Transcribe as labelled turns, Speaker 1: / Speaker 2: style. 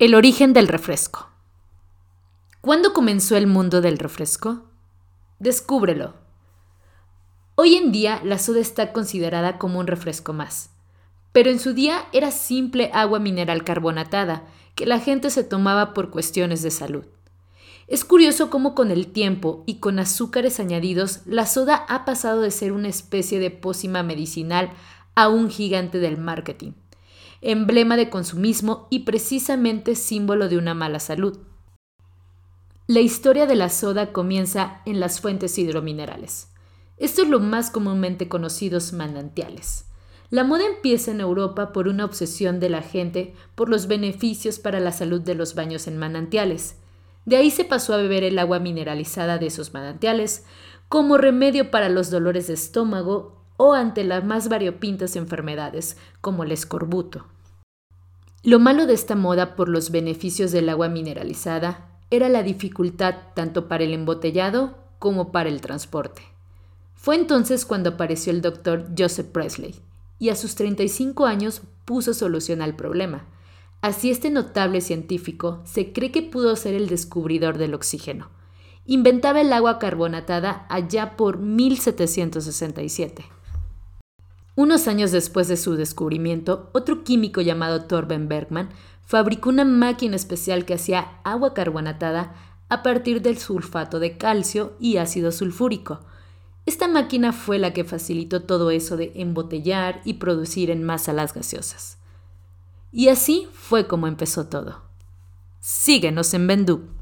Speaker 1: El origen del refresco. ¿Cuándo comenzó el mundo del refresco? Descúbrelo. Hoy en día la soda está considerada como un refresco más, pero en su día era simple agua mineral carbonatada que la gente se tomaba por cuestiones de salud. Es curioso cómo con el tiempo y con azúcares añadidos, la soda ha pasado de ser una especie de pócima medicinal a un gigante del marketing emblema de consumismo y precisamente símbolo de una mala salud. La historia de la soda comienza en las fuentes hidrominerales. Esto es lo más comúnmente conocidos manantiales. La moda empieza en Europa por una obsesión de la gente por los beneficios para la salud de los baños en manantiales. De ahí se pasó a beber el agua mineralizada de esos manantiales como remedio para los dolores de estómago o ante las más variopintas enfermedades, como el escorbuto. Lo malo de esta moda por los beneficios del agua mineralizada era la dificultad tanto para el embotellado como para el transporte. Fue entonces cuando apareció el doctor Joseph Presley y a sus 35 años puso solución al problema. Así este notable científico se cree que pudo ser el descubridor del oxígeno. Inventaba el agua carbonatada allá por 1767. Unos años después de su descubrimiento, otro químico llamado Torben Bergman fabricó una máquina especial que hacía agua carbonatada a partir del sulfato de calcio y ácido sulfúrico. Esta máquina fue la que facilitó todo eso de embotellar y producir en masa las gaseosas. Y así fue como empezó todo. Síguenos en Bendú.